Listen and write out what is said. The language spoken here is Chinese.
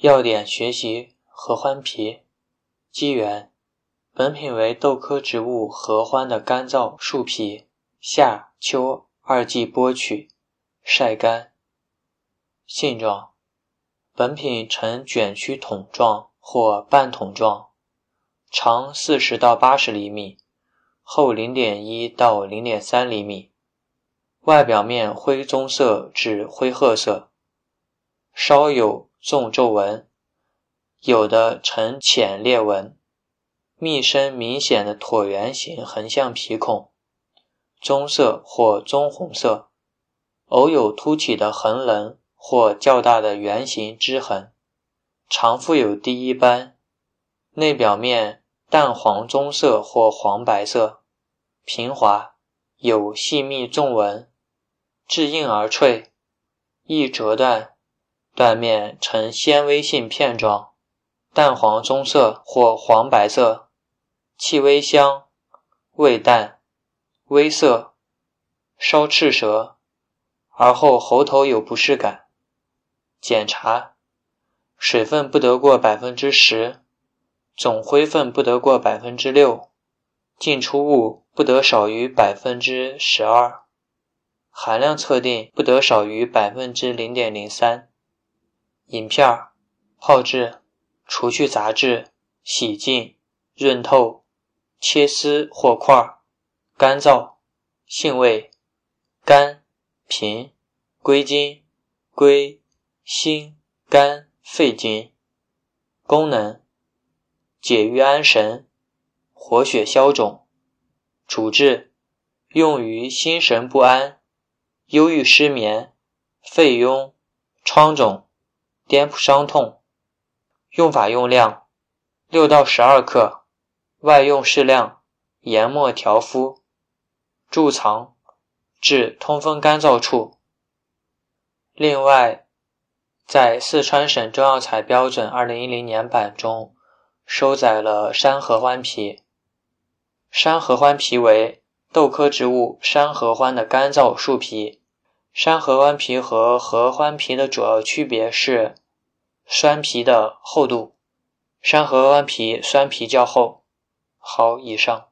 要点学习合欢皮。机缘：本品为豆科植物合欢的干燥树皮，夏秋二季剥取，晒干。性状：本品呈卷曲筒状或半筒状，长四十到八十厘米，厚零点一到零点三厘米，外表面灰棕色至灰褐色，稍有。纵皱纹，有的呈浅裂纹，密生明显的椭圆形横向皮孔，棕色或棕红色，偶有凸起的横棱或较大的圆形枝痕，常附有第一斑，内表面淡黄棕色或黄白色，平滑，有细密纵纹，质硬而脆，易折断。断面呈纤维性片状，淡黄棕色或黄白色，气微香，味淡，微涩，稍赤舌，而后喉头有不适感。检查：水分不得过百分之十，总灰分不得过百分之六，进出物不得少于百分之十二，含量测定不得少于百分之零点零三。饮片泡制，除去杂质，洗净，润透，切丝或块，干燥。性味：甘、平，归经：归心、肝、肺经。功能：解郁安神，活血消肿。主治：用于心神不安、忧郁失眠、肺痈、疮肿。颠扑伤痛，用法用量六到十二克，外用适量，研末调敷。贮藏至通风干燥处。另外，在四川省中药材标准二零一零年版中收载了山合欢皮。山合欢皮为豆科植物山合欢的干燥树皮。山合欢皮和合欢皮的主要区别是酸皮的厚度，山河湾皮酸皮较厚。好，以上。